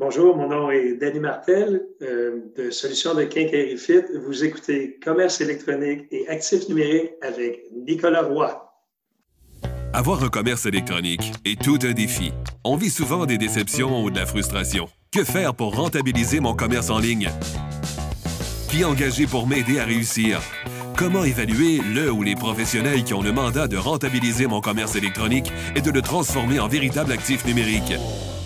Bonjour, mon nom est Danny Martel euh, de Solutions de Quincaillerie Fit. Vous écoutez Commerce électronique et actifs numériques avec Nicolas Roy. Avoir un commerce électronique est tout un défi. On vit souvent des déceptions ou de la frustration. Que faire pour rentabiliser mon commerce en ligne? Qui engager pour m'aider à réussir? Comment évaluer le ou les professionnels qui ont le mandat de rentabiliser mon commerce électronique et de le transformer en véritable actif numérique?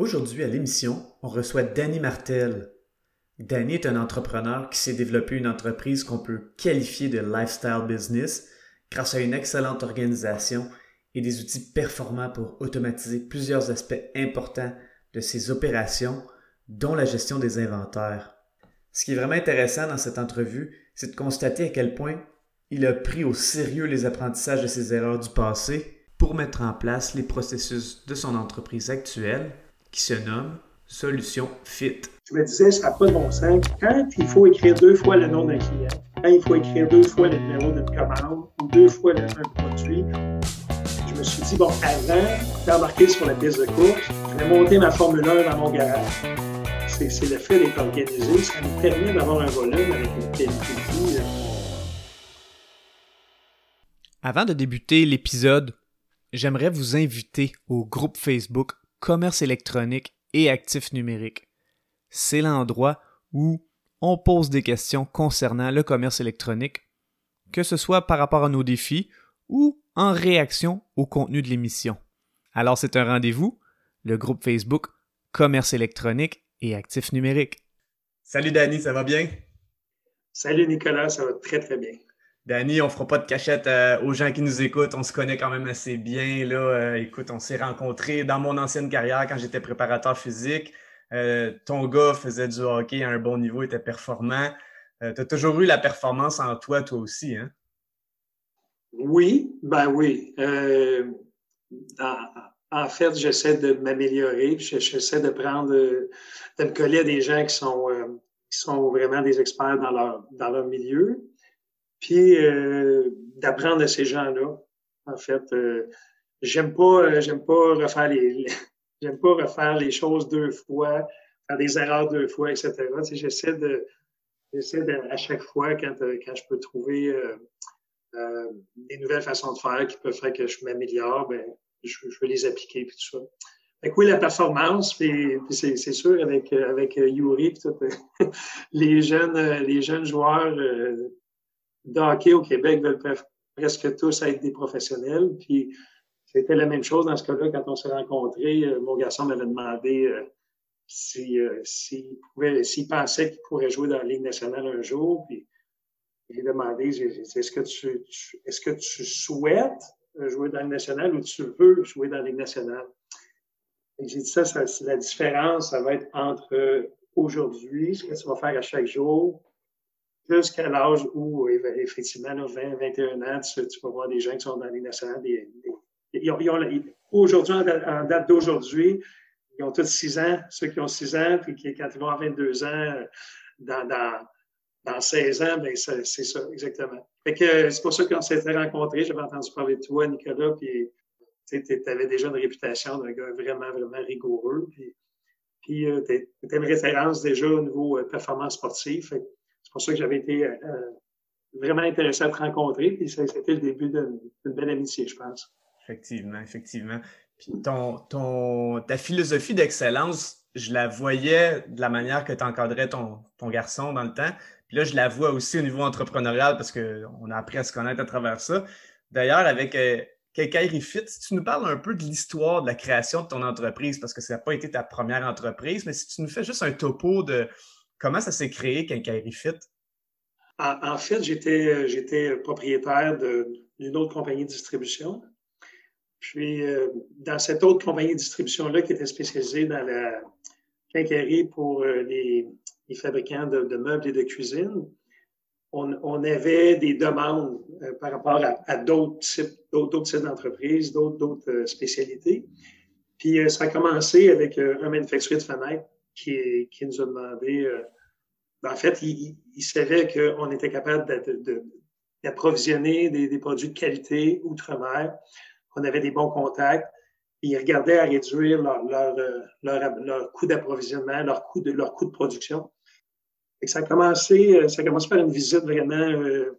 Aujourd'hui à l'émission, on reçoit Danny Martel. Danny est un entrepreneur qui s'est développé une entreprise qu'on peut qualifier de lifestyle business grâce à une excellente organisation et des outils performants pour automatiser plusieurs aspects importants de ses opérations, dont la gestion des inventaires. Ce qui est vraiment intéressant dans cette entrevue, c'est de constater à quel point il a pris au sérieux les apprentissages de ses erreurs du passé pour mettre en place les processus de son entreprise actuelle qui se nomme Solution Fit. Je me disais, ça n'a pas de bon sens. Quand il faut écrire deux fois le nom d'un client, quand il faut écrire deux fois le numéro d'une commande ou deux fois le, un produit, je me suis dit, bon, avant d'embarquer sur la piste de course, je vais monter ma Formule 1 dans mon garage. C'est le fait d'être organisé, ça nous permet d'avoir un volume avec une qualité de vie. Euh. Avant de débuter l'épisode, j'aimerais vous inviter au groupe Facebook commerce électronique et actifs numériques. C'est l'endroit où on pose des questions concernant le commerce électronique, que ce soit par rapport à nos défis ou en réaction au contenu de l'émission. Alors c'est un rendez-vous, le groupe Facebook Commerce électronique et actifs numériques. Salut Danny, ça va bien? Salut Nicolas, ça va très très bien. Danny, on fera pas de cachette euh, aux gens qui nous écoutent. On se connaît quand même assez bien. Là. Euh, écoute, on s'est rencontrés dans mon ancienne carrière quand j'étais préparateur physique. Euh, ton gars faisait du hockey à un bon niveau, était performant. tu as toujours eu la performance en toi, toi aussi, hein? Oui, ben oui. En, fait, j'essaie de m'améliorer. J'essaie de prendre, de me coller à des gens qui sont, vraiment des experts dans leur milieu puis euh, d'apprendre de ces gens-là. En fait, euh, j'aime pas, euh, j'aime pas refaire les, j'aime pas refaire les choses deux fois, faire des erreurs deux fois, etc. j'essaie de, j'essaie de, à chaque fois quand, quand je peux trouver des nouvelles façons de faire qui peuvent faire que je m'améliore, ben, je, je les appliquer puis tout ça. Fait oui, la performance, puis, c'est, sûr avec avec Yuri, tout, les jeunes les jeunes joueurs d'hockey au Québec veulent presque tous être des professionnels. Puis c'était la même chose dans ce cas-là quand on s'est rencontrés. Euh, mon garçon m'avait demandé euh, euh, s'il pensait qu'il pourrait jouer dans la Ligue nationale un jour. Puis j'ai demandé est-ce que tu, est-ce que tu souhaites jouer dans la Ligue nationale ou tu veux jouer dans la Ligue nationale? J'ai dit ça, ça la différence, ça va être entre aujourd'hui, ce que tu vas faire à chaque jour, jusqu'à l'âge où, effectivement, 20, 21 ans, tu, vas voir des gens qui sont dans les nationales. aujourd'hui, en, date d'aujourd'hui, ils ont tous 6 ans, ceux qui ont 6 ans, puis qui, quand ils vont avoir 22 ans, dans, dans, dans 16 ans, ben c'est ça, exactement. c'est pour ça qu'on s'était rencontrés. J'avais entendu parler de toi, Nicolas, puis tu avais déjà une réputation d'un gars vraiment, vraiment rigoureux. Puis, puis euh, tu étais une référence déjà au niveau euh, performance sportive. C'est pour ça que j'avais été euh, euh, vraiment intéressé à te rencontrer. Puis c'était le début d'une belle amitié, je pense. Effectivement, effectivement. Puis ton, ton, ta philosophie d'excellence, je la voyais de la manière que tu encadrais ton, ton garçon dans le temps. Puis là, je la vois aussi au niveau entrepreneurial parce qu'on a appris à se connaître à travers ça. D'ailleurs, avec euh, Fit, si tu nous parles un peu de l'histoire de la création de ton entreprise, parce que ça n'a pas été ta première entreprise, mais si tu nous fais juste un topo de Comment ça s'est créé, Quincaillerie Fit? En, fait, j'étais propriétaire d'une autre compagnie de distribution. Puis, euh, dans cette autre compagnie de distribution-là, qui était spécialisée dans quincaillerie pour les, fabricants de, meubles et de cuisine, on, avait des demandes par rapport à, d'autres types, d'autres types d'entreprises, d'autres spécialités. Puis ça a commencé avec un manufacturier de fenêtres qui, nous a demandé en fait, il, savait qu'on était capable d'approvisionner des, produits de qualité outre-mer. On avait des bons contacts. Ils regardaient à réduire leur, leur, coût d'approvisionnement, leur coût de, leur coût de production. Et ça a commencé, ça a commencé par une visite vraiment, euh,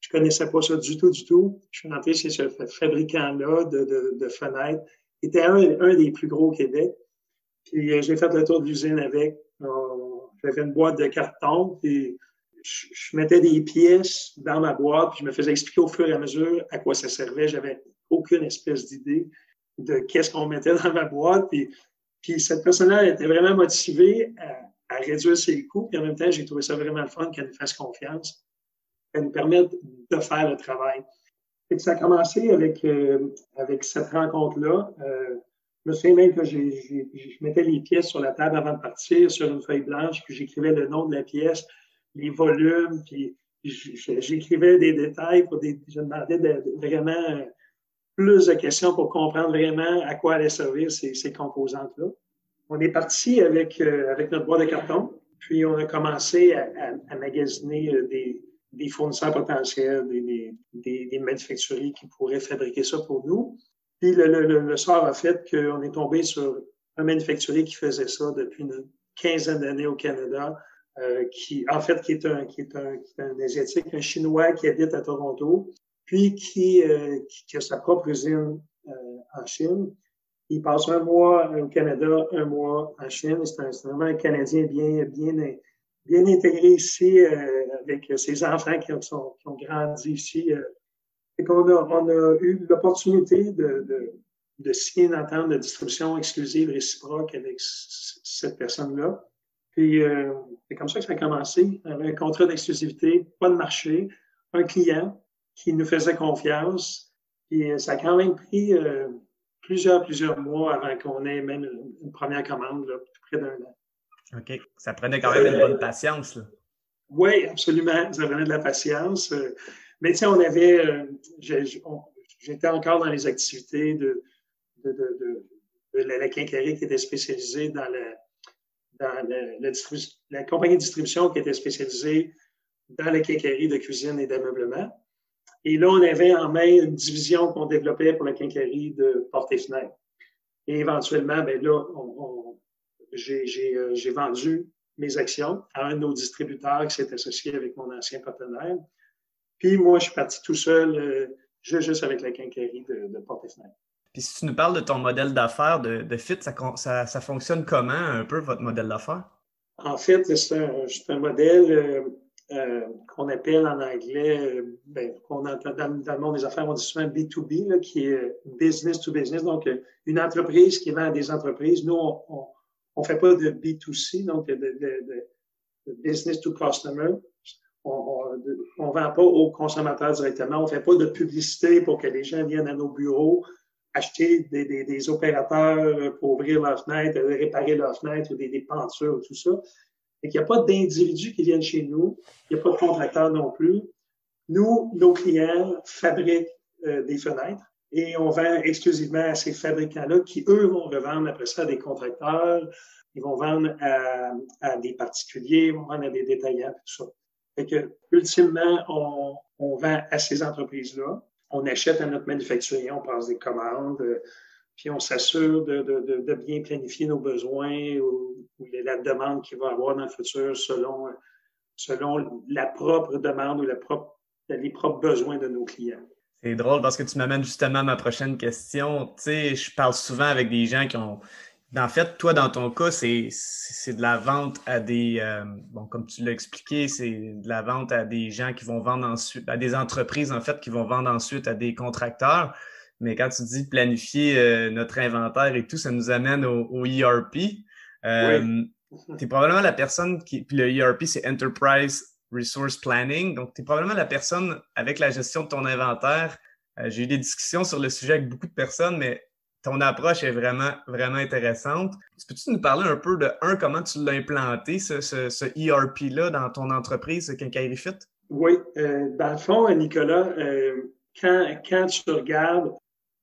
je connaissais pas ça du tout, du tout. Je suis rentré chez ce fabricant-là de, fenêtres. Il était un, un, des plus gros au Québec. Puis euh, j'ai fait le tour de l'usine avec. J'avais une boîte de carton, puis je, mettais des pièces dans ma boîte, puis je me faisais expliquer au fur et à mesure à quoi ça servait. J'avais aucune espèce d'idée de qu'est-ce qu'on mettait dans ma boîte. Puis, cette personne-là était vraiment motivée à, réduire ses coûts. Puis en même temps, j'ai trouvé ça vraiment le fun qu'elle nous fasse confiance, qu'elle nous permette de faire le travail. Et ça a commencé avec, euh, avec cette rencontre-là. Euh, je me souviens même que je mettais les pièces sur la table avant de partir sur une feuille blanche, puis j'écrivais le nom de la pièce, les volumes, puis j'écrivais des détails pour des. Je demandais vraiment plus de questions pour comprendre vraiment à quoi allaient servir ces, composantes-là. On est parti avec, euh, avec notre boîte de carton, puis on a commencé à, magasiner euh, des, des, fournisseurs potentiels, des, des, des manufacturiers qui pourraient fabriquer ça pour nous. Puis le, le, sort a fait qu'on est tombé sur un manufacturier qui faisait ça depuis une quinzaine d'années au Canada, euh, qui, en fait, qui est, un, qui, est un, qui est un Asiatique, un Chinois qui habite à Toronto, puis qui, euh, a sa propre usine euh, en Chine. Il passe un mois au Canada, un mois en Chine. C'est vraiment un Canadien bien, bien, bien intégré ici, avec ses enfants qui ont grandi ici et qu'on a, on a eu l'opportunité de, de, de, signer une entente de distribution exclusive réciproque avec cette personne-là. Puis euh, c'est comme ça que ça a commencé, avec un contrat d'exclusivité, pas de marché, un client qui nous faisait confiance. Puis euh, ça a quand même pris euh, plusieurs, plusieurs mois avant qu'on ait même une, première commande, là, près d'un an. OK. Ça prenait quand même une bonne patience. Là. Oui, absolument. Ça prenait de la patience. Mais tu sais, on avait, euh, j'étais encore dans les activités de, de la, quincaillerie qui était spécialisée dans la, la, la, compagnie de distribution qui était spécialisée dans la quincaillerie de cuisine et d'ameublement. Et là, on avait en main une division qu'on développait pour la quincaillerie de porte et fenêtres. Et éventuellement, ben là, j'ai euh, vendu mes actions à un de nos distributeurs qui s'est associé avec mon ancien partenaire. Puis moi, je suis parti tout seul, euh, juste avec la quincaillerie de, de porte. Puis si tu nous parles de ton modèle d'affaires de, de, FIT, ça, ça, fonctionne comment un peu votre modèle d'affaires? En fait, c'est un, un, modèle euh, euh, qu'on appelle en anglais, ben, qu'on entend dans, le monde des affaires, on dit souvent B2B, là, qui est business to business. Donc, une entreprise qui vend à des entreprises. Nous, on ne fait pas de B2C, donc de, de business to customer on ne vend pas aux consommateurs directement. On ne fait pas de publicité pour que les gens viennent à nos bureaux acheter des, des, opérateurs pour ouvrir leurs fenêtres, réparer leurs fenêtres ou des, des pentures, tout ça. Il n'y a pas d'individus qui viennent chez nous. Il n'y a pas de contracteurs non plus. Nous, nos clients fabriquent euh, des fenêtres et on vend exclusivement à ces fabricants-là qui, eux, vont revendre après ça à des contracteurs. Ils vont vendre à, à des particuliers, ils vont vendre à des détaillants, tout ça. Fait que, ultimement, on, vend à ces entreprises-là. On achète à notre manufacturier, on passe des commandes, euh, puis on s'assure de, bien planifier nos besoins ou, la demande qu'il va avoir dans le futur selon, selon la propre demande ou les propres besoins de nos clients. C'est drôle parce que tu m'amènes justement à ma prochaine question. Tu sais, je parle souvent avec des gens qui ont, en fait, toi, dans ton cas, c'est de la vente à des, euh, bon, comme tu l'as expliqué, c'est de la vente à des gens qui vont vendre ensuite, à des entreprises, en fait, qui vont vendre ensuite à des contracteurs. Mais quand tu dis planifier euh, notre inventaire et tout, ça nous amène au, ERP. Euh, Tu es probablement la personne qui, puis le ERP, c'est Enterprise Resource Planning. Donc, tu es probablement la personne avec la gestion de ton inventaire. J'ai eu des discussions sur le sujet avec beaucoup de personnes, mais ton approche est vraiment, vraiment intéressante. Peux-tu nous parler un peu de, un, comment tu l'as implanté, ce, ce, ERP-là, dans ton entreprise, Quincaillerie Fit? Oui. Euh, dans le fond, Nicolas, euh, quand, quand tu regardes,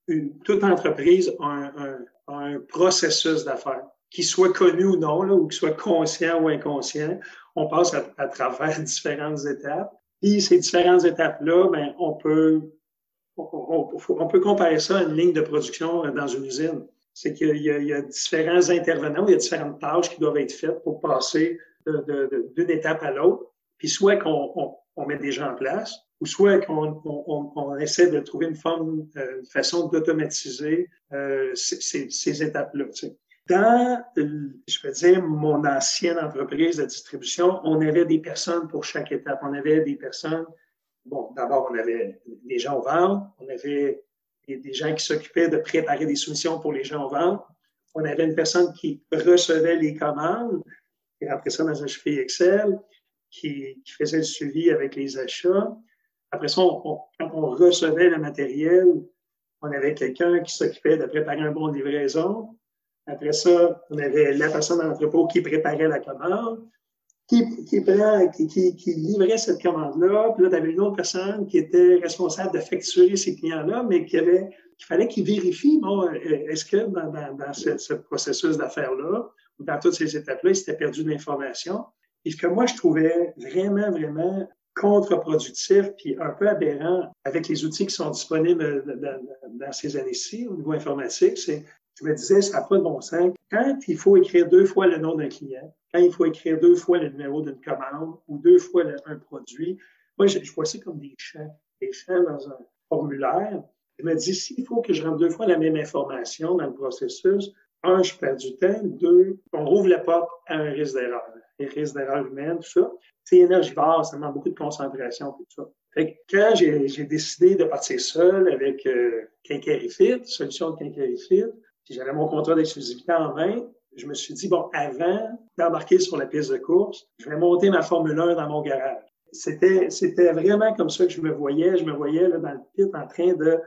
une, toute entreprise a un, un, processus d'affaires, qu'il soit connu ou non, là, ou qu'il soit conscient ou inconscient, on passe à, à travers différentes étapes. Puis ces différentes étapes-là, ben, on peut on, peut comparer ça à une ligne de production dans une usine. C'est qu'il y, a différents intervenants, il y a différentes tâches qui doivent être faites pour passer d'une étape à l'autre. Puis soit qu'on met des gens en place, ou soit qu'on essaie de trouver une forme, euh, une façon d'automatiser euh, ces, étapes-là. Dans, je veux dire, mon ancienne entreprise de distribution, on avait des personnes pour chaque étape. On avait des personnes bon, d'abord, on avait des gens au ventre, on avait des, gens qui s'occupaient de préparer des soumissions pour les gens au ventre, on avait une personne qui recevait les commandes, qui rentrait ça dans un fichier Excel, qui, faisait le suivi avec les achats. Après ça, quand on recevait le matériel, on avait quelqu'un qui s'occupait de préparer un bon livraison. Après ça, on avait la personne dans l'entrepôt qui préparait la commande qui, livrait cette commande-là. Puis là, tu avais une autre personne qui était responsable de facturer ces clients-là, mais qui avait, qu'il fallait qu'il vérifie, bon, euh, est-ce que dans, dans, ce, processus d'affaires-là, ou dans toutes ces étapes-là, il s'était perdu de l'information. Et ce que moi, je trouvais vraiment, vraiment contre-productif puis un peu aberrant avec les outils qui sont disponibles dans, dans ces années-ci au niveau informatique, c'est je me disais, ça n'a pas de bon sens. Quand il faut écrire deux fois le nom d'un client, quand il faut écrire deux fois le numéro d'une commande ou deux fois un produit, moi, je, vois ça comme des champs, des champs dans un formulaire. Je me dis, s'il faut que je rentre deux fois la même information dans le processus, un, je perds du temps. Deux, on rouvre la porte à un risque d'erreur. Un risque d'erreur humaine, tout ça. C'est énergivore, ça demande beaucoup de concentration, tout ça. Fait que quand j'ai décidé de partir seul avec euh, Fit, solution de Quincaillerie Fit, puis j'avais mon contrat d'exclusivité en main. Je me suis dit, bon, avant d'embarquer sur la piste de course, je vais monter ma Formule 1 dans mon garage. C'était, c'était vraiment comme ça que je me voyais. Je me voyais là, dans le pit en train de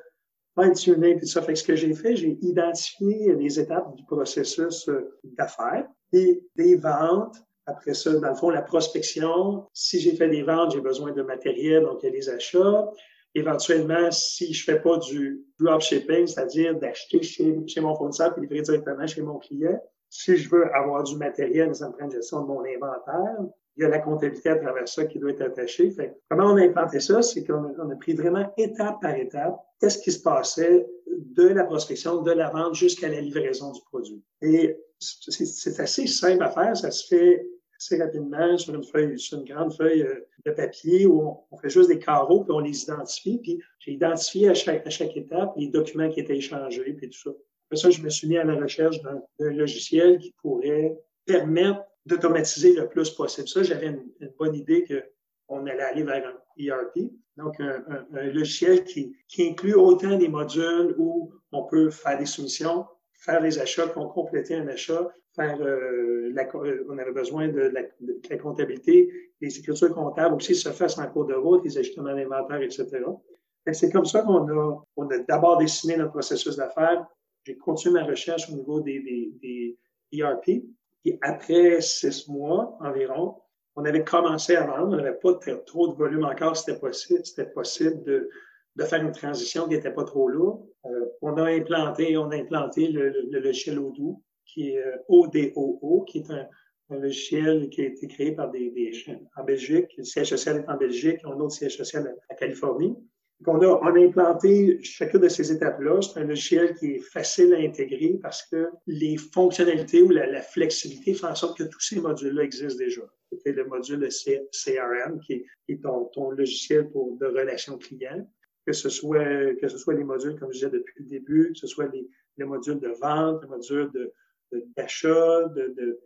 fine-tuner puis ça. Fait que ce que j'ai fait, j'ai identifié les étapes du processus euh, d'affaires et des ventes. Après ça, dans le fond, la prospection. Si j'ai fait des ventes, j'ai besoin de matériel, donc il y a les achats éventuellement, si je fais pas du dropshipping, c'est-à-dire d'acheter chez, chez mon fournisseur et livrer directement chez mon client, si je veux avoir du matériel, ça me prend une gestion de mon inventaire. Il y a la comptabilité à travers ça qui doit être attachée. Comment on a implanté ça? C'est qu'on a, pris vraiment étape par étape qu'est-ce qui se passait de la prospection, de la vente jusqu'à la livraison du produit. Et c'est assez simple à faire. Ça se fait assez rapidement sur une feuille, sur une grande feuille euh, de papier où on, fait juste des carreaux puis on les identifie. Puis j'ai identifié à chaque étape les documents qui étaient échangés puis tout ça. Ça, je me suis mis à la recherche d'un logiciel qui pourrait permettre d'automatiser le plus possible. Ça, j'avais une, bonne idée qu'on allait aller vers un ERP. Donc, un, logiciel qui, qui, inclut autant des modules où on peut faire des soumissions, faire les achats, qu'on compléter un achat, faire euh, la, euh, on avait besoin de la, de la, comptabilité, les écritures comptables aussi se fassent en cours de route, les ajustements d'inventaire, etc. C'est comme ça qu'on a, on a d'abord dessiné notre processus d'affaires. J'ai continué ma recherche au niveau des, des, des ERP. Et après six mois environ, on avait commencé à vendre. On n'avait pas trop de volume encore. C'était possible, c'était possible de, de faire une transition qui n'était pas trop lourde. Euh, on a implanté, on a implanté le, le, logiciel Odoo qui est euh, ODOO, qui est un, logiciel qui a été créé par des, des en Belgique. Le siège social est en Belgique, on a un autre siège social en Californie. Donc on, a, on a implanté chacune de ces étapes-là. C'est un logiciel qui est facile à intégrer parce que les fonctionnalités ou la, flexibilité font en sorte que tous ces modules-là existent déjà. C'est le module CRM, qui est, ton, ton, logiciel pour, de relation client, que ce soit que ce soit les modules, comme je disais depuis le début, que ce soit les, les modules de vente, les modules de, d'achat,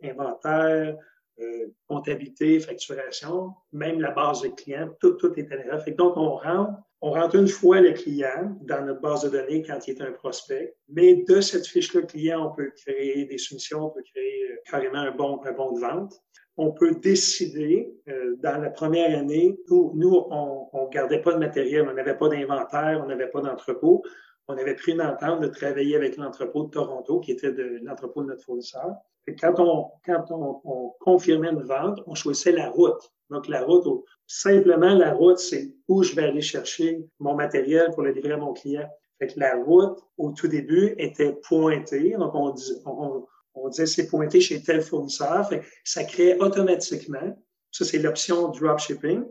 d'inventaire, euh, comptabilité, facturation, même la base de clients, tout, tout est là. Fait donc, on rentre, on rentre une fois le client dans notre base de données quand il est un prospect, mais de cette fiche-là client, on peut créer des soumissions, on peut créer euh, carrément un bon, un bon de vente. On peut décider, euh, dans la première année, où nous, on ne gardait pas de matériel, on n'avait pas d'inventaire, on n'avait pas d'entrepôt, on avait pris une entente de travailler avec l'entrepôt de Toronto, qui était l'entrepôt de notre fournisseur. Quand on, quand on, confirmait une vente, on choisissait la route. Donc, la route, simplement, la route, c'est où je vais aller chercher mon matériel pour le livrer à mon client. Fait que la route, au tout début, était pointée. Donc, on, dit, on, on disait c'est pointé chez tel fournisseur. Fait que ça créait automatiquement, ça c'est l'option dropshipping.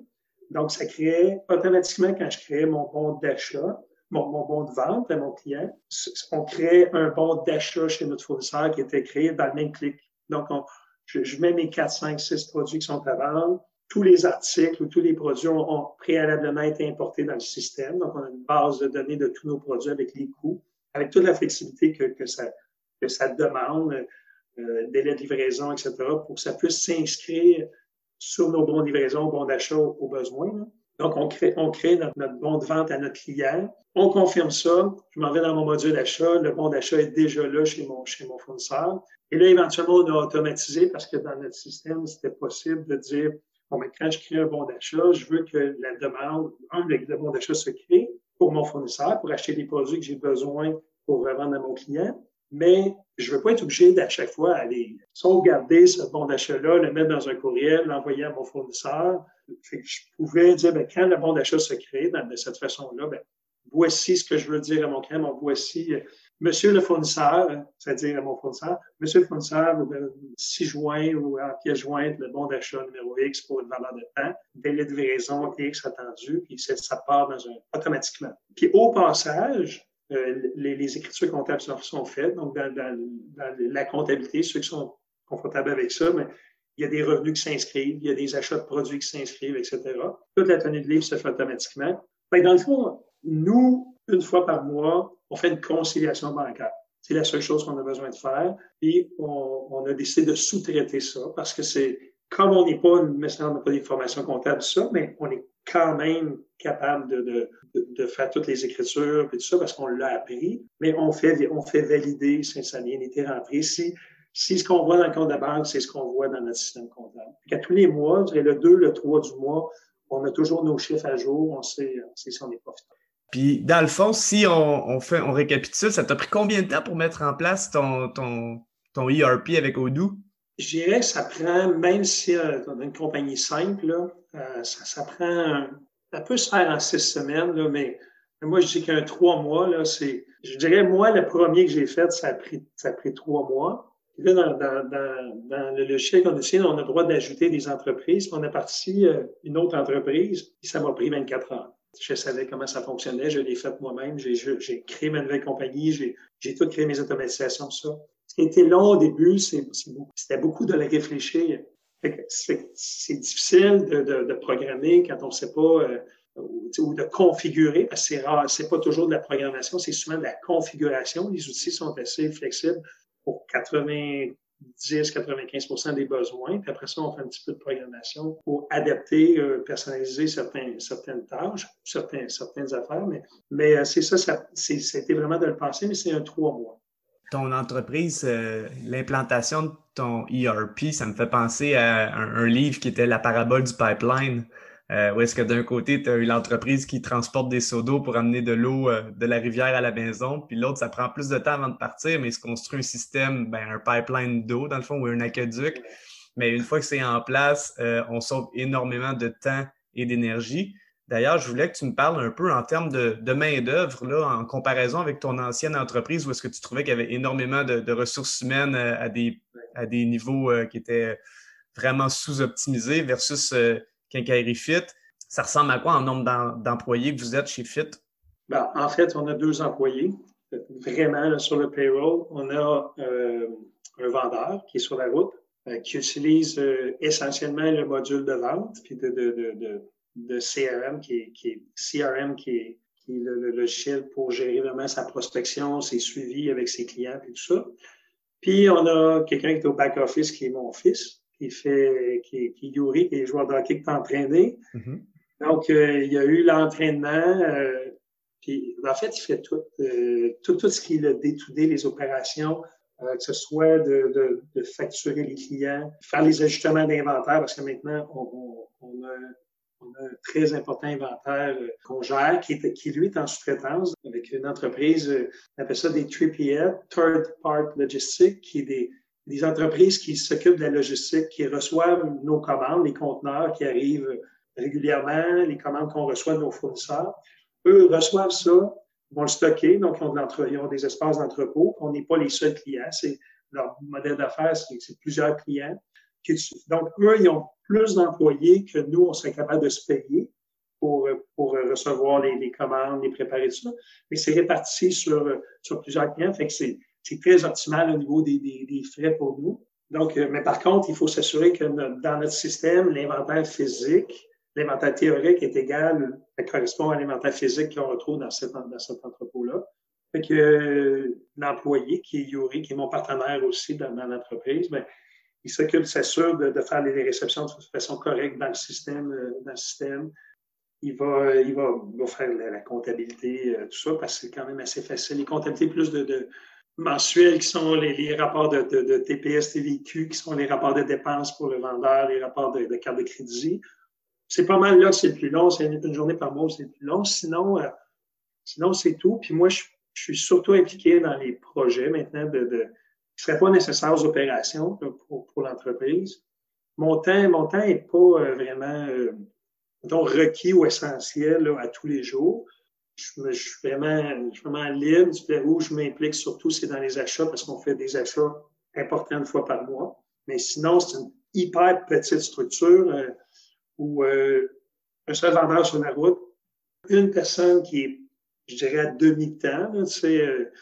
Donc, ça créait automatiquement quand je créais mon bon d'achat, mon, bon de vente à mon client, on crée un bon d'achat chez notre fournisseur qui était créé dans le même clic. Donc, je, mets mes 4, 5, 6 produits qui sont à vendre. Tous les articles ou tous les produits ont, préalablement été importés dans le système. Donc, on a une base de données de tous nos produits avec les coûts, avec toute la flexibilité que, que, ça, que ça demande, euh, délai de livraison, etc., pour que ça puisse s'inscrire sur nos bons de livraison, bons d'achat aux besoins. Donc, on crée, on crée notre, bon de vente à notre client. On confirme ça. Je m'en vais dans mon module d'achat. Le bon d'achat est déjà là chez mon, chez mon fournisseur. Et là, éventuellement, on a automatisé parce que dans notre système, c'était possible de dire, bon, mais quand je crée un bon d'achat, je veux que la demande, un, le bon d'achat se crée pour mon fournisseur, pour acheter les produits que j'ai besoin pour revendre à mon client mais je ne veux pas être obligé d'à chaque fois aller sauvegarder ce bon d'achat-là, le mettre dans un courriel, l'envoyer à mon fournisseur. je pouvais dire, ben, quand le bon d'achat se crée de cette façon-là, ben, voici ce que je veux dire à mon client, voici, euh, monsieur le fournisseur, c'est-à-dire à mon fournisseur, monsieur le fournisseur, 6 juin ou en pièce jointe, le bon d'achat numéro X pour une valeur de temps, délai de livraison X attendu, puis ça part automatiquement. Puis au passage, euh, les, écritures comptables sont, faites. Donc, dans, la comptabilité, ceux qui sont confortables avec ça, mais il y a des revenus qui s'inscrivent, il y a des achats de produits qui s'inscrivent, etc. Toute la tenue de livre se fait automatiquement. dans le fond, nous, une fois par mois, on fait une conciliation bancaire. C'est la seule chose qu'on a besoin de faire. Puis, on, a décidé de sous-traiter ça parce que c'est, comme on n'est pas, on n'a pas des formations comptables, ça, mais on est quand même capable de, faire toutes les écritures et tout ça parce qu'on l'a appris, mais on fait, on fait valider bien été rentré. Si, si ce qu'on voit dans le compte de banque, c'est ce qu'on voit dans notre système comptable. À tous les mois, le 2, le 3 du mois, on a toujours nos chiffres à jour, on sait, on sait si on est profitable. Puis, dans le fond, si on, on fait, on récapitule, ça t'a pris combien de temps pour mettre en place ton, ton, ton ERP avec Odoo? Je dirais que ça prend, même si euh, a une compagnie simple, là, euh, ça, ça, prend, ça peut se faire en six semaines, là, mais moi, je dis qu'un trois mois, là, c'est, je dirais, moi, le premier que j'ai fait, ça a pris, ça a pris trois mois. Là, dans, dans, dans, dans le logiciel qu'on a on a le droit d'ajouter des entreprises. on a parti euh, une autre entreprise, et ça m'a pris 24 heures. Je savais comment ça fonctionnait, je l'ai fait moi-même, j'ai, créé ma nouvelle compagnie, j'ai, j'ai tout créé mes automatisations, ça. Ce qui a été long au début, c'était beaucoup de le réfléchir. C'est difficile de, de, de, programmer quand on ne sait pas euh, ou de configurer, parce que c'est rare, c'est pas toujours de la programmation, c'est souvent de la configuration. Les outils sont assez flexibles pour 90-95% des besoins. Puis après ça, on fait un petit peu de programmation pour adapter, euh, personnaliser certaines tâches, certaines affaires. Mais, mais euh, c'est ça, ça c'était vraiment de le penser, mais c'est un trois mois ton entreprise, euh, l'implantation de ton ERP, ça me fait penser à un, livre qui était La parabole du pipeline, euh, où est-ce que d'un côté, tu as eu l'entreprise qui transporte des seaux d'eau pour amener de l'eau euh, de la rivière à la maison, puis l'autre, ça prend plus de temps avant de partir, mais il se construit un système, ben, un pipeline d'eau, dans le fond, ou un aqueduc. Mais une fois que c'est en place, on sauve énormément de temps et d'énergie. D'ailleurs, je voulais que tu me parles un peu en termes de, main-d'œuvre, là, en comparaison avec ton ancienne entreprise, où est-ce que tu trouvais qu'il y avait énormément de, ressources humaines euh, à des, à des niveaux euh, qui étaient vraiment sous-optimisés versus euh, Fit. Ça ressemble à quoi en nombre d'employés que vous êtes chez Fit? Ben, en fait, on a deux employés. Vraiment, sur le payroll, on a un vendeur qui est sur la route, qui utilise essentiellement le module de vente, puis de, de de CRM qui est, qui est CRM qui est, qui est le, logiciel pour gérer vraiment sa prospection, ses suivis avec ses clients et tout ça. Puis on a quelqu'un qui est au back office qui est mon fils, qui fait qui, qui est Yuri, qui est joueur de hockey qui est entraîné. Mm-hmm. Donc euh, il y a eu l'entraînement. Euh, puis en fait, il fait tout, euh, tout, tout ce qui est le day les opérations, euh, que ce soit de, de, de, facturer les clients, faire les ajustements d'inventaire, parce que maintenant, on, on, on a On a un très important inventaire euh, qu'on gère, qui, qui lui est en sous-traitance avec une entreprise, euh, on appelle ça des 3PL, Third Part Logistics, qui est des, des entreprises qui s'occupent de la logistique, qui reçoivent nos commandes, les conteneurs qui arrivent régulièrement, les commandes qu'on reçoit de nos fournisseurs. Eux reçoivent ça, vont le stocker, donc ils ont, de ils ont des espaces d'entrepôt. On n'est pas les seuls clients, c'est leur modèle d'affaires, c'est plusieurs clients. Donc, eux, ils ont plus d'employés que nous, on serait capable de se payer pour, pour recevoir les, commandes, les préparer, tout ça. Mais c'est réparti sur, sur plusieurs clients, fait que c'est très optimal au niveau des, des, frais pour nous. Donc, euh, mais par contre, il faut s'assurer que dans notre système, l'inventaire physique, l'inventaire théorique est égal, ça correspond à l'inventaire physique qu'on retrouve dans, cette, dans cet entrepôt-là. Fait que euh, l'employé, qui est Yuri, qui est mon partenaire aussi dans, dans l'entreprise, ben, il s'occupe, s'assure de, de, faire les réceptions de façon correcte dans le système. Euh, dans le système. Il va, il va, faire la, comptabilité, euh, tout ça, parce que c'est quand même assez facile. Les comptabilités plus de, de mensuelles qui sont les, les rapports de, de, TPS, TVQ, qui sont les rapports de dépenses pour le vendeur, les rapports de, carte de crédit. C'est pas mal là, c'est le plus long. C'est une, journée par mois, c'est le plus long. Sinon, euh, sinon c'est tout. Puis moi, je, je, suis surtout impliqué dans les projets maintenant de, de ne seraient pas nécessaires aux opérations pour, pour l'entreprise. Mon temps, mon temps n'est pas euh, vraiment euh, requis ou essentiel là, à tous les jours. Je, je, suis vraiment, je suis vraiment libre. Où je m'implique surtout, c'est dans les achats parce qu'on fait des achats importants une fois par mois. Mais sinon, c'est une hyper petite structure euh, où euh, un seul vendeur sur la route, une personne qui est, je dirais, à demi-temps, tu sais, euh,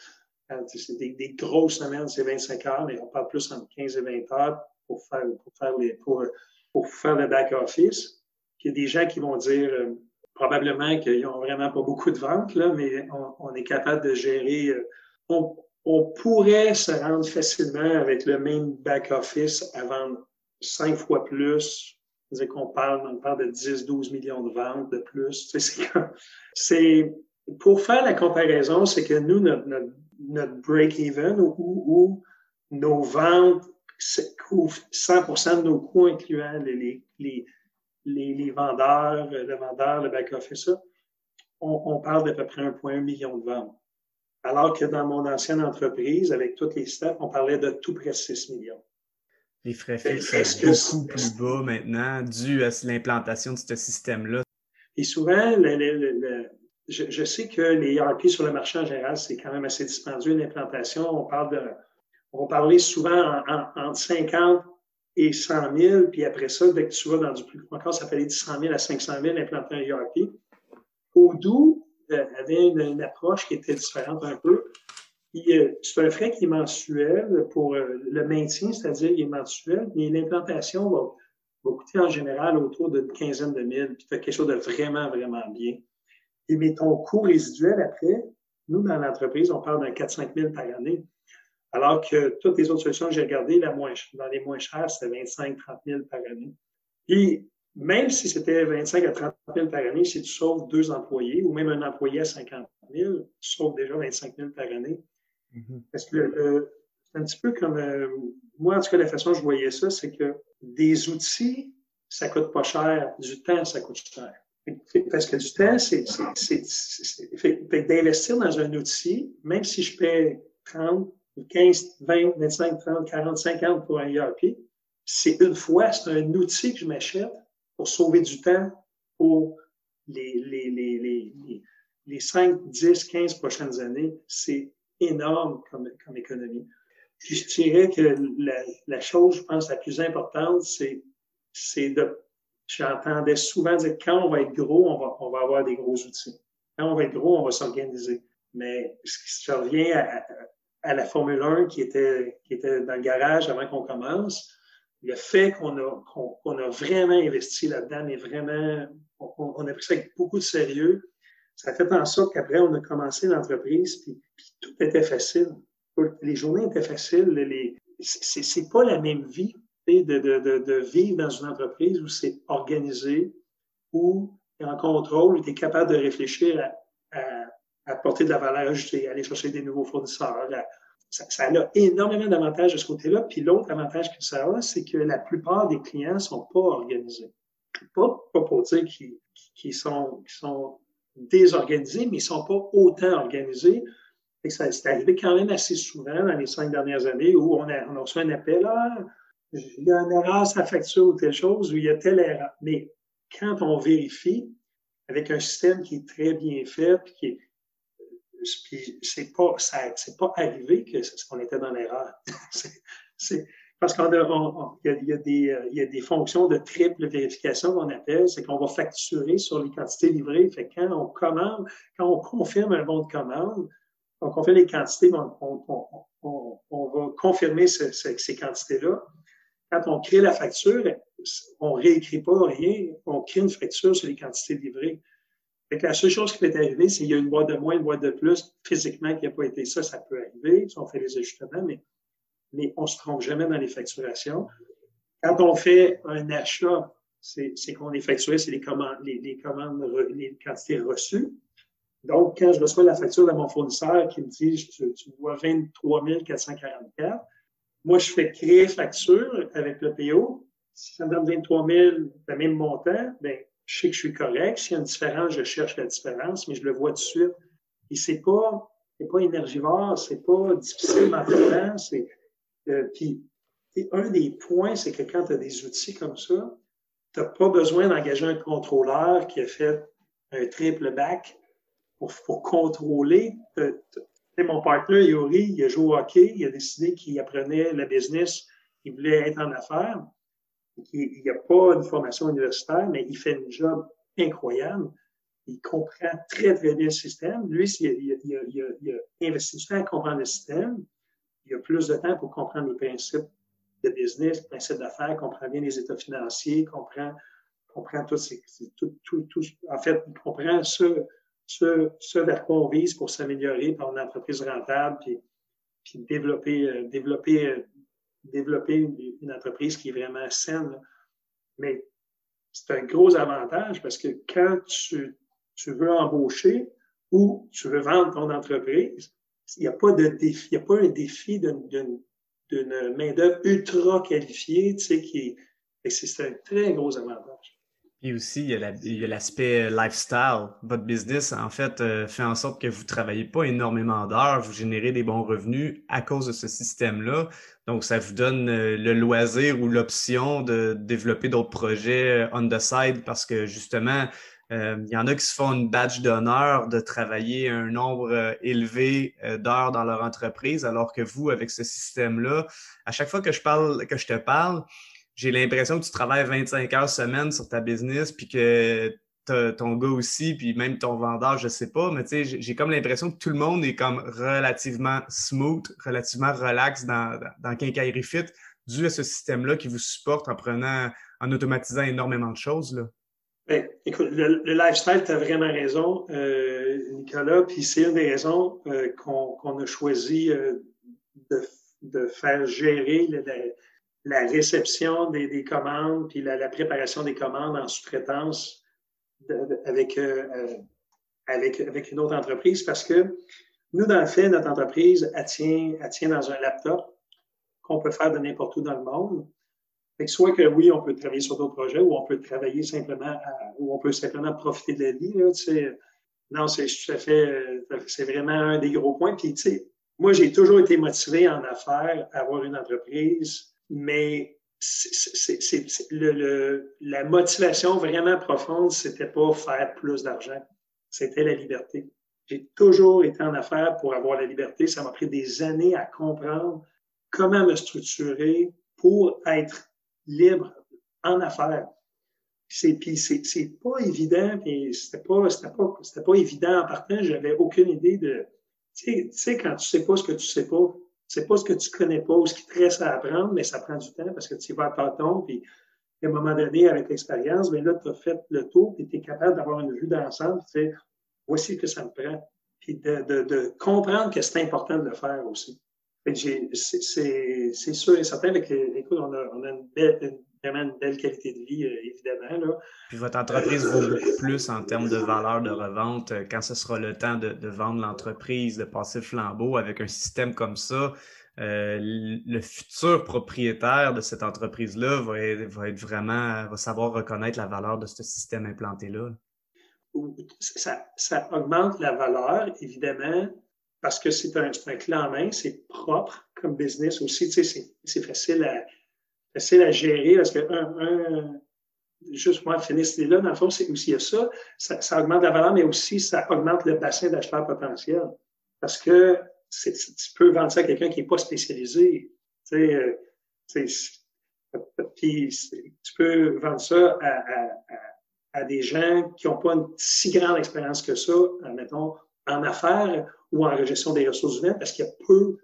c'est des, grosses semaines, c'est 25 heures, mais on parle plus entre 15 et 20 heures pour faire, pour faire, les, pour, pour faire le back-office. il y a des gens qui vont dire euh, probablement qu'ils n'ont vraiment pas beaucoup de ventes, là, mais on, est capable de gérer. Euh, on, on, pourrait se rendre facilement avec le même back-office à vendre cinq fois plus. C'est qu'on parle, on parle de 10-12 millions de ventes de plus. C'est pour faire la comparaison, c'est que nous, notre notre break-even où, où, nos ventes couvrent 100% de nos coûts, incluant les, les, les, les vendeurs, le vendeur, le back-office, on, on, parle d'à peu près 1,1 million de ventes. Alors que dans mon ancienne entreprise, avec toutes les staffs, on parlait de tout près 6 millions. Les frais fixes sont beaucoup plus bas maintenant, dû à l'implantation de ce système-là? Et souvent, le, le, le, je, sais que les ERP sur le marché en général, c'est quand même assez dispendieux l'implantation. On parle de, on parler souvent entre 50 et 100 000, puis après ça, dès que tu vas dans du plus encore, ça peut aller de 100 000 à 500 000 implanter un ERP. Odoo avait une, une, approche qui était différente un peu. Euh, c'est un frais qui est mensuel pour euh, le maintien, c'est-à-dire il est mensuel, mais l'implantation va, va coûter en général autour d'une quinzaine de mille, puis tu fais quelque chose de vraiment, vraiment bien. Et mais ton coût résiduel après, nous, dans l'entreprise, on parle d'un 4-5 000 par année. Alors que toutes les autres solutions que j'ai regardées, la moins, dans les moins chères, c'était 25-30 000 par année. Et même si c'était 25 à 30 000 par année, si tu sauves deux employés ou même un employé à 50 000, tu sauves déjà 25 000 par année. Mm-hmm. Parce que euh, c'est un petit peu comme, euh, moi, en tout cas, la façon dont je voyais ça, c'est que des outils, ça coûte pas cher. Du temps, ça coûte cher. Parce que du temps, c'est d'investir dans un outil, même si je paie 30, 15, 20, 25, 30, 40, 50 pour un ERP, c'est une fois, c'est un outil que je m'achète pour sauver du temps pour les, les, les, les, les 5, 10, 15 prochaines années. C'est énorme comme, comme économie. Je dirais que la, la chose, je pense, la plus importante, c'est de j'entendais souvent dire quand on va être gros, on va, avoir des gros outils. Quand on va être gros, on va s'organiser. Mais je reviens à, à, la Formule 1 qui était, dans le garage avant qu'on commence. Le fait qu'on a, vraiment investi là-dedans, mais vraiment, on, a pris ça avec beaucoup de sérieux, ça a fait en sorte qu'après, on a commencé l'entreprise, puis, puis tout était facile. Les journées étaient faciles. Les, c'est pas la même vie de, vivre dans une entreprise où c'est organisé, où tu es en contrôle, où tu es capable de réfléchir à, apporter de la valeur ajoutée, aller chercher des nouveaux fournisseurs. ça, a énormément d'avantages de ce côté-là. Puis l'autre avantage que ça a, c'est que la plupart des clients sont pas organisés. pas, pour dire qu'ils sont, désorganisés, mais ils sont pas autant organisés. C'est arrivé quand même assez souvent dans les cinq dernières années où on a, on a reçu un appel, ah, il y a une erreur sa facture ou telle chose, ou il y a telle erreur. Mais quand on vérifie avec un système qui est très bien fait, puis qui est, puis c'est pas, ça, c'est pas arrivé que qu'on était dans l'erreur. c'est, parce qu'on il, y a, des, euh, y a des fonctions de triple vérification qu'on appelle, c'est qu'on va facturer sur les quantités livrées. Fait quand on commande, quand on confirme un bon de commande, on confirme les quantités, on, on va confirmer ces quantités-là. Quand on crée la facture, on réécrit pas rien, on crée une facture sur les quantités livrées. Fait que la seule chose qui peut arriver, c'est qu'il y a une boîte de moins, une boîte de plus, physiquement, qui n'a pas été ça, ça peut arriver, si on fait les ajustements, mais, mais on se trompe jamais dans les facturations. Quand on fait un achat, c'est qu'on est facturé, c'est les commandes, les, commandes, les quantités reçues. Donc, quand je reçois la facture de mon fournisseur qui me dit, tu, tu vois 23 444, moi, je fais créer facture avec le PO. Si ça me donne 23 000, le même montant, bien, je sais que je suis correct. S'il y a une différence, je cherche la différence, mais je le vois tout de suite. Et c'est pas, c'est pas énergivore, c'est pas difficile maintenant. C'est, euh, puis, un des points, c'est que quand tu as des outils comme ça, tu n'as pas besoin d'engager un contrôleur qui a fait un triple back pour, pour contrôler. Mon partenaire, Yuri, il a joué au hockey, il a décidé qu'il apprenait le business, il voulait être en affaires il n'a pas une formation universitaire, mais il fait un job incroyable. Il comprend très, très bien le système. Lui, il, il, a investi du temps à comprendre le système. Il a plus de temps pour comprendre les principes de business, les principes d'affaires, comprend bien les états financiers, comprend, comprend tout, tout, tout, tout, En fait, il comprend ce, ce, ce vers quoi on vise pour s'améliorer par une entreprise rentable, puis, développer, euh, développer euh, développer une, entreprise qui est vraiment saine. Mais c'est un gros avantage parce que quand tu, tu veux embaucher ou tu veux vendre ton entreprise, il n'y a pas de défi, il n'y a pas un défi d'une main-d'œuvre ultra qualifiée, tu sais, qui c'est un très gros avantage. Et aussi, il y a l'aspect lifestyle. Votre business, en fait, euh, fait en sorte que vous ne travaillez pas énormément d'heures, vous générez des bons revenus à cause de ce système-là. Donc, ça vous donne euh, le loisir ou l'option de développer d'autres projets euh, on the side parce que justement, il y en a qui se font une badge d'honneur de travailler un nombre élevé d'heures dans leur entreprise, alors que vous, avec ce système-là, à chaque fois que je parle, que je te parle, j'ai l'impression que tu travailles 25 heures semaine sur ta business, puis que ton gars aussi, puis même ton vendeur, je sais pas, mais tu sais, j'ai comme l'impression que tout le monde est comme relativement smooth, relativement relax dans, dans Quincaillerie Fit, dû à ce système-là qui vous supporte en prenant, en automatisant énormément de choses, là. Bien, écoute, le, lifestyle, tu as vraiment raison, euh, Nicolas, puis c'est une des raisons euh, qu'on a choisi euh, de, de, faire gérer le, la réception des, commandes, puis la, préparation des commandes en sous-traitance avec, euh, euh, avec, avec une autre entreprise parce que nous, dans le fait, notre entreprise, elle tient, elle tient dans un laptop qu'on peut faire de n'importe où dans le monde. Fait soit que oui, on peut travailler sur d'autres projets ou on peut travailler simplement ou on peut simplement profiter de la vie. Non, c'est euh, c'est vraiment un des gros points. Puis, tu sais, moi, j'ai toujours été motivé en affaires à avoir une entreprise mais c'est, le, la motivation vraiment profonde, c'était pas faire plus d'argent, c'était la liberté. J'ai toujours été en affaires pour avoir la liberté. Ça m'a pris des années à comprendre comment me structurer pour être libre en affaires. C'est, puis c'est, c'est pas évident, puis c'était pas, c'était pas, c'était pas évident en partant. J'avais aucune idée de, tu sais, quand tu sais pas ce que tu sais pas, c'est pas ce que tu connais pas ou ce qui te reste à apprendre, mais ça prend du temps parce que tu vas à tâton, puis à un moment donné, avec l'expérience, mais là, tu as fait le tour, puis tu es capable d'avoir une vue d'ensemble, tu sais, voici ce que ça me prend. Puis de, de, de comprendre que c'est important de le faire aussi. C'est sûr et certain, avec, écoute, on a, on a une, belle, vraiment une belle qualité de vie, euh, évidemment. Là. Puis votre entreprise vaut beaucoup plus en termes de valeur de revente euh, quand ce sera le temps de, vendre l'entreprise, de passer le flambeau avec un système comme ça. euh, le futur propriétaire de cette entreprise-là va, être vraiment, va savoir reconnaître la valeur de ce système implanté-là? Ça, ça, augmente la valeur, évidemment, parce que c'est un, un clé en main, c'est propre comme business aussi. C'est facile à, facile à gérer parce que un, juste moi, finir là, dans le fond, c'est aussi ça, ça, ça, augmente la valeur, mais aussi ça augmente le bassin d'acheteurs potentiels. Parce que tu peux vendre ça à quelqu'un qui n'est pas spécialisé. Tu sais, euh, tu peux vendre ça à, à, à des gens qui n'ont pas une si grande expérience que ça, mettons, en affaires ou en gestion des ressources humaines, parce qu'il y a peu,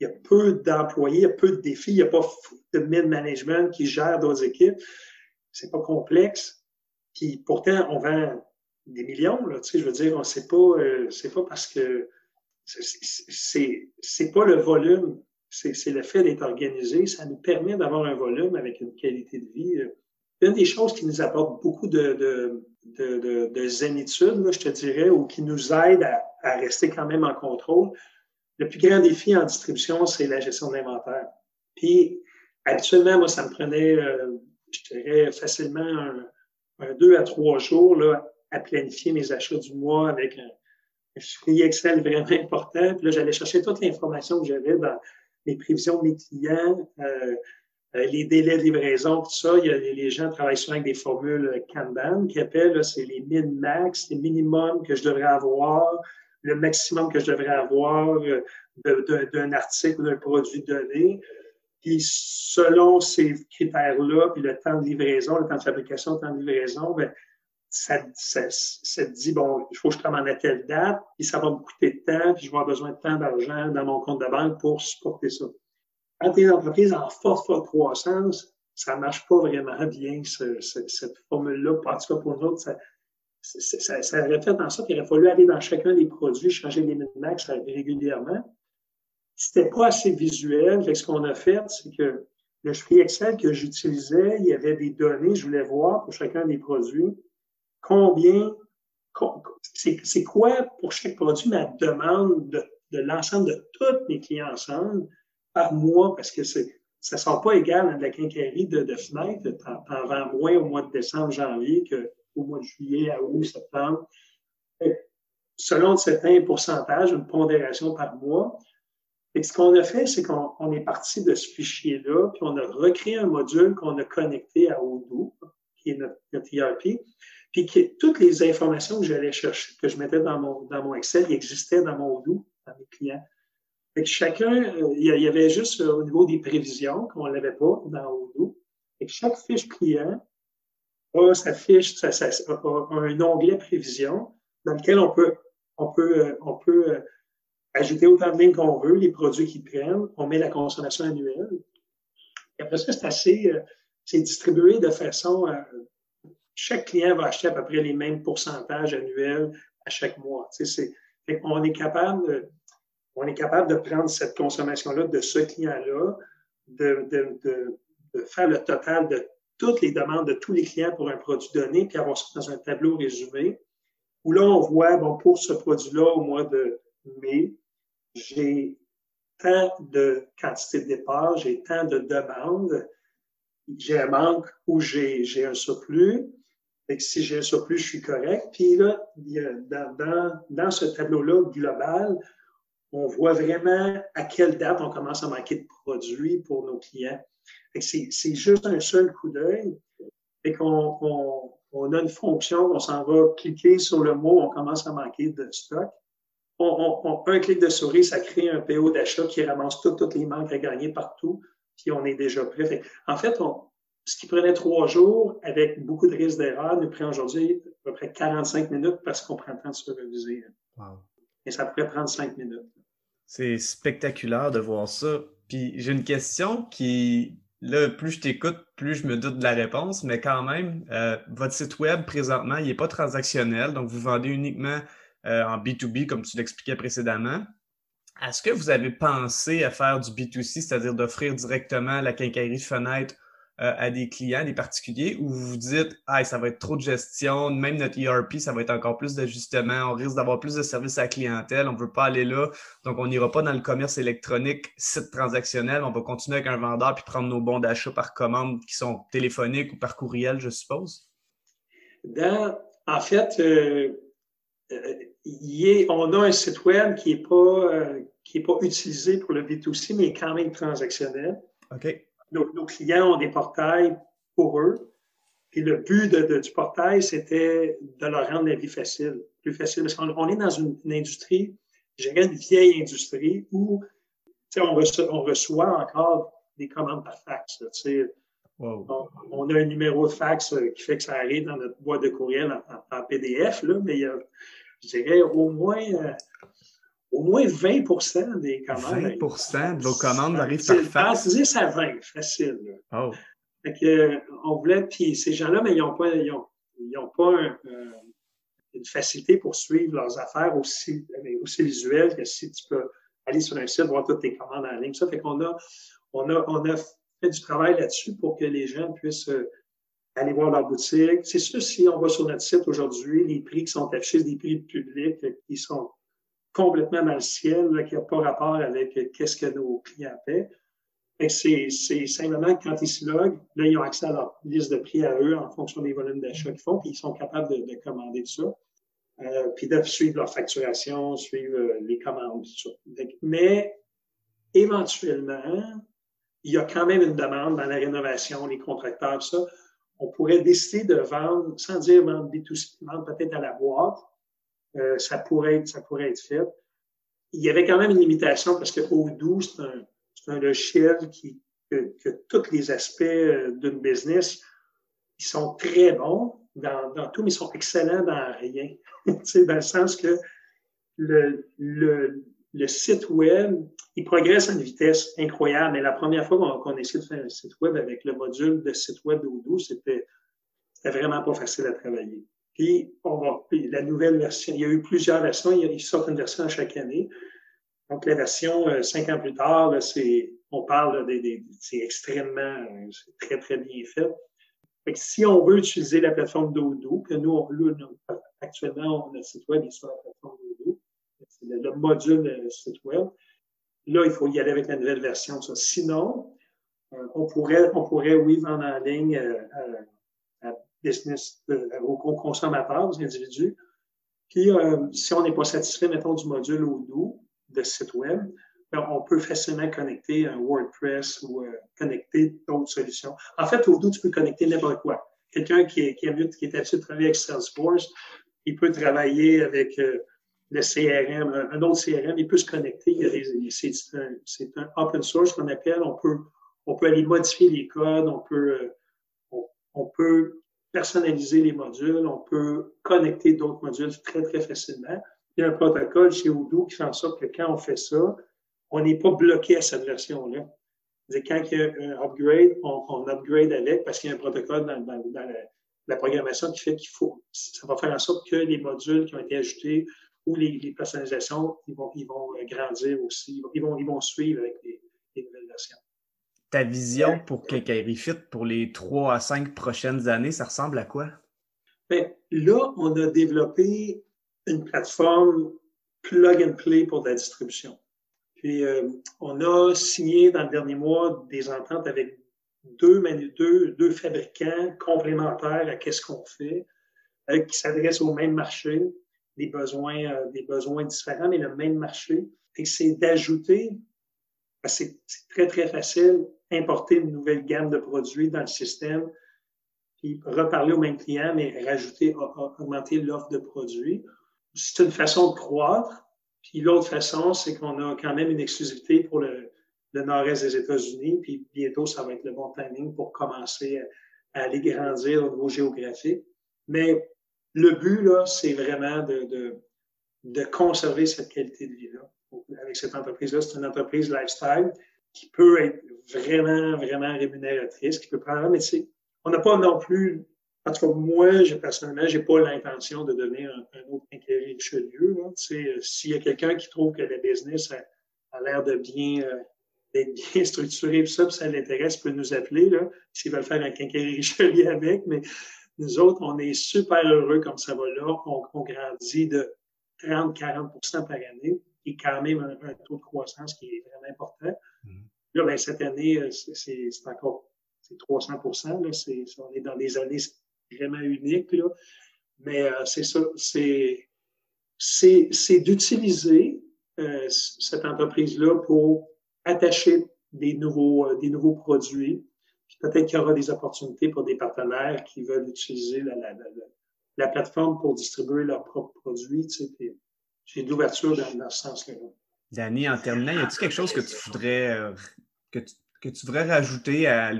il y a peu d'employés, il y a peu de défis, il n'y a pas de mid-management qui gère d'autres équipes c'est pas complexe. Pourtant, on vend des millions, là, tu sais, je veux dire, on sait pas, euh, c'est pas parce que c'est, pas le volume, c'est, le fait d'être organisé, ça nous permet d'avoir un volume avec une qualité de vie. Euh. Une des choses qui nous apporte beaucoup de, de, de, de, zénitude, je te dirais, ou qui nous aide à, rester quand même en contrôle, le plus grand défi en distribution, c'est la gestion d'inventaire. Puis, actuellement, moi, ça me prenait euh, je dirais facilement un, deux à trois jours là, à planifier mes achats du mois avec un, un Excel vraiment important. Puis là, j'allais chercher toute l'information que j'avais dans les prévisions de mes clients, euh, euh, les délais de livraison, tout ça. Il y a, les gens travaillent souvent avec des formules Kanban qui appellent, c'est les min-max, les minimums que je devrais avoir, le maximum que je devrais avoir euh, d'un article ou d'un produit donné. Puis selon ces critères-là, puis le temps de livraison, le temps de fabrication, le temps de livraison, ben, ça, ça, te dit, bon, il faut que je commande à telle date, puis ça va me coûter de temps, puis je vais avoir besoin de temps d'argent dans mon compte de banque pour supporter ça. Quand tu es une entreprise en forte, forte croissance, ça marche pas vraiment bien, ce, cette formule-là. En tout cas, pour nous autres, ça, ça, ça, aurait fait en sorte qu'il aurait fallu aller dans chacun des produits, changer les min-max régulièrement. C'était pas assez visuel. Ce qu'on a fait, c'est que le chiffre Excel que j'utilisais, il y avait des données, je voulais voir pour chacun des produits combien, c'est quoi pour chaque produit ma demande de, de l'ensemble de tous mes clients ensemble par mois, parce que ça ne sort pas égal à la quincaillerie de, de fenêtre. T'en vends moins au mois de décembre, janvier qu'au mois de juillet, à août, septembre. selon un certain pourcentage, une pondération par mois, et ce qu'on a fait, c'est qu'on est parti de ce fichier-là, puis on a recréé un module qu'on a connecté à Odoo, qui est notre, ERP, puis toutes les informations que j'allais chercher, que je mettais dans mon, dans mon Excel, existaient dans mon Odoo, dans mes clients. Fait que chacun, euh, il y avait juste euh, au niveau des prévisions qu'on ne l'avait pas dans Odoo. Et chaque fiche client a sa fiche, ça, ça, un onglet prévision dans lequel on peut, on peut, euh, on peut ajouter autant de lignes qu'on veut, les produits qu'ils prennent, on met la consommation annuelle. Et après ça, c'est assez, euh, c'est distribué de façon, chaque client va acheter à peu près les mêmes pourcentages annuels à chaque mois. C'est, on est capable de, on est capable de prendre cette consommation-là de ce client-là, de, de, de, de, faire le total de toutes les demandes de tous les clients pour un produit donné, puis avoir ça dans un tableau résumé, où là, on voit, bon, pour ce produit-là, au mois de mai, j'ai tant de quantité de départ, j'ai tant de demandes, j'ai un manque ou j'ai un surplus. Et si j'ai un surplus, je suis correct. Puis là, dans, dans, dans ce tableau-là global, on voit vraiment à quelle date on commence à manquer de produits pour nos clients. C'est juste un seul coup d'œil. Et qu'on on, on, a une fonction, on s'en va cliquer sur le mot, on commence à manquer de stock on, un clic de souris, ça crée un PO d'achat qui ramasse toutes les manques à gagner partout, puis on est déjà prêt. en fait, ce qui prenait trois jours avec beaucoup de risques d'erreur nous prend aujourd'hui à peu près 45 minutes parce qu'on prend le temps de se réviser. Et ça pourrait prendre cinq minutes. C'est spectaculaire de voir ça. Puis j'ai une question qui, là, plus je t'écoute, plus je me doute de la réponse, mais quand même, euh, votre site web présentement, il n'est pas transactionnel, donc vous vendez uniquement euh, en B2B, comme tu l'expliquais précédemment. Est-ce que vous avez pensé à faire du B2C, c'est-à-dire d'offrir directement la quincaillerie de fenêtre euh, à des clients, des particuliers, où vous vous dites, ah, ça va être trop de gestion, même notre ERP, ça va être encore plus d'ajustements, on risque d'avoir plus de services à la clientèle, on ne veut pas aller là, donc on n'ira pas dans le commerce électronique, site transactionnel, on va continuer avec un vendeur puis prendre nos bons d'achat par commande qui sont téléphoniques ou par courriel, je suppose? en fait, euh, euh, on a un site web qui n'est pas, pas utilisé pour le B2C, mais quand même transactionnel. OK nos, clients ont des portails pour eux. Puis le but du portail, c'était de leur rendre la vie facile, plus facile. Parce qu'on est dans une, industrie, je dirais une vieille industrie où on reçoit, on reçoit encore des commandes par fax. on, a un numéro de fax euh, qui fait que ça arrive dans notre boîte de courriel en, PDF, là, mais il y a, je dirais, au moins euh, au moins 20% des commandes. 20 de vos commandes arrivent par fax? 10 à 20, facile. Oh. Fait que, euh, on voulait, puis ces gens-là, mais ils n'ont pas, ils ont, ils ont pas euh, une facilité pour suivre leurs affaires aussi, aussi visuelles que si tu peux aller sur un site, voir toutes tes commandes en ligne. Ça fait qu'on a, on a, on a fait du travail là-dessus pour que les gens puissent euh, aller voir leur boutique. C'est sûr, si on va sur notre site aujourd'hui, les prix qui sont affichés, des prix publics qui sont complètement dans le ciel, qui n'a pas rapport avec qu'est-ce que nos clients paient. C'est simplement quand ils se loguent, là, ils ont accès à leur liste de prix à eux en fonction des volumes d'achat qu'ils font, puis ils sont capables de, de commander tout ça. Euh, puis de suivre leur facturation, suivre euh, les commandes, tout ça. Mais éventuellement, il y a quand même une demande dans la rénovation, les contracteurs, ça. On pourrait décider de vendre, sans dire vendre B2C, vendre peut-être à la boîte, euh, ça, pourrait être, ça pourrait être fait. Il y avait quand même une limitation parce que Odoo, c'est un, un, logiciel qui, que, tous les aspects euh, d'une business, ils sont très bons dans, tout, mais ils sont excellents dans rien. dans le sens que le, le, le, site web, il progresse à une vitesse incroyable. Mais la première fois qu'on a essayé de faire un site web avec le module de site web d'Odoo, c'était vraiment pas facile à travailler. Puis, on va, la nouvelle version, il y a eu plusieurs versions, il, sort une version à chaque année. Donc, la version euh, cinq ans plus tard, on parle des, c'est extrêmement, euh, c'est très, très bien fait. fait que si on veut utiliser la plateforme Dodo, que nous, actuellement, on a le site web est sur la plateforme Dodo, c'est le, module euh, site web. Là, il faut y aller avec la nouvelle version. Ça. Sinon, on pourrait, on pourrait, oui, vendre en ligne business euh, aux, consommateurs, aux individus. Puis, euh, si on n'est pas satisfait, mettons, du module Odoo de site web, ben, on peut facilement connecter un WordPress ou euh, connecter d'autres solutions. En fait, Odoo, tu peux connecter n'importe quoi. Quelqu'un qui est, qui, qui est habitué de travailler avec Salesforce, il peut travailler avec le CRM, un autre CRM, il peut se connecter. C'est un, un, open source qu'on appelle. On peut, on peut aller modifier les codes, on peut, on peut personnaliser les modules, on peut connecter d'autres modules très, très facilement. Il y a un protocole chez Odoo qui fait en sorte que quand on fait ça, on n'est pas bloqué à cette version-là. Quand il y a un upgrade, on, upgrade avec parce qu'il y a un protocole dans, la, programmation qui fait qu'il faut, ça va faire en sorte que les modules qui ont été ajoutés ou les, personnalisations, ils vont, ils vont grandir aussi, ils vont, ils vont suivre avec les, les nouvelles versions ta vision pour Fit pour les trois à cinq prochaines années, ça ressemble à quoi? Bien, là, on a développé une plateforme plug and play pour la distribution. Puis, euh, on a signé dans le dernier mois des ententes avec deux, deux, deux fabricants complémentaires à qu'est-ce qu'on fait, euh, qui s'adressent au même marché, des besoins, euh, des besoins différents, mais le même marché. Et c'est d'ajouter, c'est très, très facile, importer une nouvelle gamme de produits dans le système, puis reparler au même client, mais rajouter, augmenter l'offre de produits. C'est une façon de croître. Puis l'autre façon, c'est qu'on a quand même une exclusivité pour le, nord-est des États-Unis, puis bientôt, ça va être le bon timing pour commencer à, aller grandir au niveau géographique. Mais le but, là, c'est vraiment de, de, de conserver cette qualité de vie-là. Avec cette entreprise-là, c'est une entreprise lifestyle qui peut être vraiment, vraiment rémunératrice, qui peut prendre, mais c'est, on n'a pas non plus, en tout cas, moi, je, personnellement, j'ai pas l'intention de devenir un, autre inquiet Richelieu. Euh, s'il y a quelqu'un qui trouve que le business a, l'air de bien, euh, d'être bien structuré, tout ça, puis ça l'intéresse, peut nous appeler, là, s'ils veulent faire un quincaillerie Richelieu avec, mais nous autres, on est super heureux comme ça va là. On, grandit de 30-40% par année, qui est quand même un, taux de croissance qui est vraiment important. Mm-hmm. Là, ben, cette année, euh, c'est encore c'est 300 là, on est dans des années vraiment uniques. Là. Mais euh, c'est ça, c'est, d'utiliser euh, cette entreprise-là pour attacher des nouveaux, euh, des nouveaux produits. peut-être qu'il y aura des opportunités pour des partenaires qui veulent utiliser la, la, la, la plateforme pour distribuer leurs propres produits. Tu sais, j'ai de l'ouverture dans, dans, ce sens-là. Danny, en terminant, y a-t-il quelque chose que tu voudrais euh, que, tu, que tu voudrais rajouter à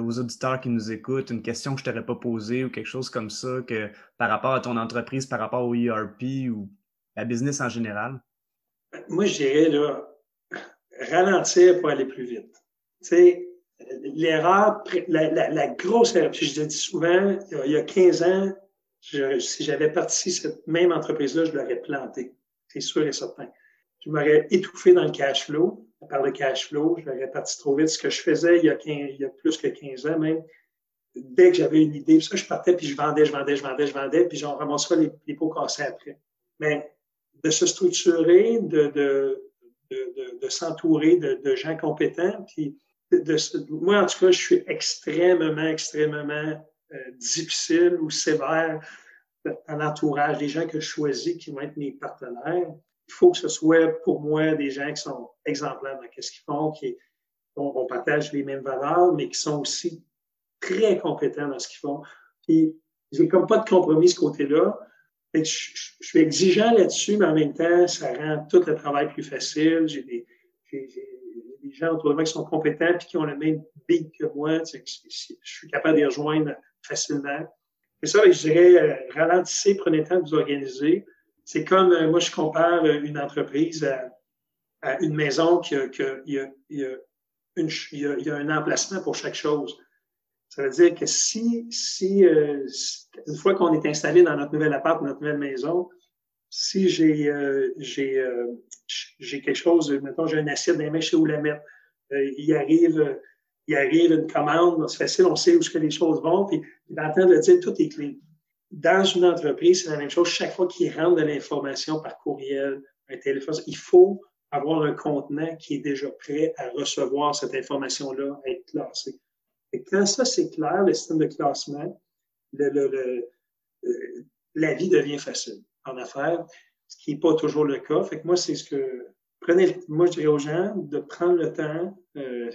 aux auditeurs qui nous écoutent, une question que je t'aurais pas posée ou quelque chose comme ça que par rapport à ton entreprise, par rapport au ERP ou la business en général? Moi, je dirais là, ralentir pour aller plus vite. Tu sais, l'erreur, la, la, la, grosse erreur, puis je le dis souvent, il y a 15 ans, si j'avais parti cette même entreprise-là, je l'aurais plantée. C'est sûr et certain. Je m'aurais étouffé dans le cash flow. Par le cash flow, je l'aurais parti trop vite. Ce que je faisais il y a, il y a plus que 15 ans même, dès que j'avais une idée, ça, je partais, puis je vendais, je vendais, je vendais, je vendais, puis j'en ramasserais les, les pots cassés après. Mais de se structurer, de, de, de, de s'entourer de, gens compétents. Puis moi, en tout cas, je suis extrêmement, extrêmement euh, difficile ou sévère dans l'entourage des gens que je choisis qui vont être mes partenaires. Il faut que ce soit pour moi des gens qui sont exemplaires dans ce qu'ils font, qui on, partage les mêmes valeurs, mais qui sont aussi très compétents dans ce qu'ils font. Puis j'ai comme pas de compromis ce côté-là. Je, suis exigeant là-dessus, mais en même temps, ça rend tout le travail plus facile. J'ai des, des, gens autour de moi qui sont compétents et qui ont le même beat que moi. je suis capable de les rejoindre facilement. Et ça, je dirais, euh, ralentissez, prenez le temps de vous organiser. C'est comme, euh, moi, je compare euh, une entreprise à, une maison qui a, il y a un emplacement pour chaque chose. Ça veut dire que si, si une fois qu'on est installé dans notre nouvel appart, notre nouvelle maison, si j'ai j'ai j'ai quelque chose, mettons, j'ai un assiette dans les je sais où la mettre. il arrive il arrive une commande, c'est facile, on sait où ce que les choses vont, puis d'entendre le dire, tout est clé. Dans une entreprise, c'est la même chose. Chaque fois qu'il rentre de l'information par courriel, un téléphone, il faut avoir un contenant qui est déjà prêt à recevoir cette information-là, à être classé. Et quand ça, c'est clair, le système de classement, le, le, euh, la vie devient facile en affaires, ce qui n'est pas toujours le cas. Fait que moi, c'est ce que. Prenez, moi, je dirais aux gens de prendre le temps. Euh,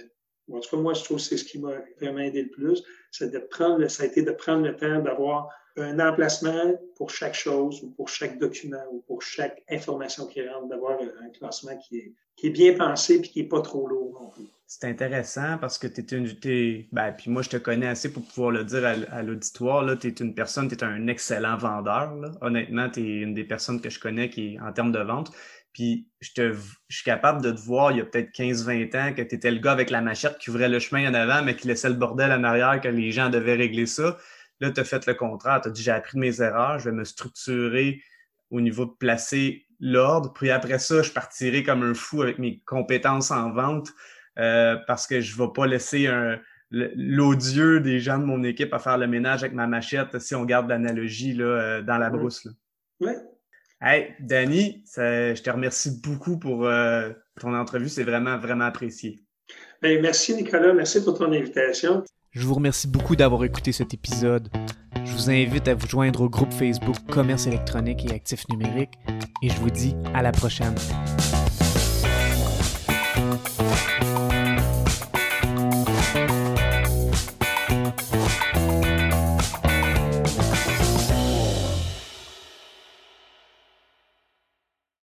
en tout cas, moi, je trouve que c'est ce qui m'a vraiment aidé le plus. C'est de prendre ça a été de prendre le temps d'avoir un emplacement pour chaque chose ou pour chaque document ou pour chaque information qui rentre, d'avoir un classement qui est, bien pensé et qui n'est pas trop lourd non plus. C'est intéressant parce que tu es une. ben, puis moi, je te connais assez pour pouvoir le dire à, l'auditoire. Tu es une personne, tu es un excellent vendeur. Là. Honnêtement, tu es une des personnes que je connais qui en termes de vente. Puis je, te, je suis capable de te voir il y a peut-être 15-20 ans que tu étais le gars avec la machette qui ouvrait le chemin en avant, mais qui laissait le bordel en arrière, que les gens devaient régler ça. Là, tu as fait le contraire. Tu as dit j'ai appris de mes erreurs, je vais me structurer au niveau de placer l'ordre. Puis après ça, je partirai comme un fou avec mes compétences en vente euh, parce que je ne vais pas laisser l'odieux des gens de mon équipe à faire le ménage avec ma machette si on garde l'analogie euh, dans la brousse. Oui. Hey, Danny, je te remercie beaucoup pour euh, ton entrevue. C'est vraiment, vraiment apprécié. Ben, merci, Nicolas. Merci pour ton invitation. Je vous remercie beaucoup d'avoir écouté cet épisode. Je vous invite à vous joindre au groupe Facebook Commerce électronique et actifs numériques et je vous dis à la prochaine.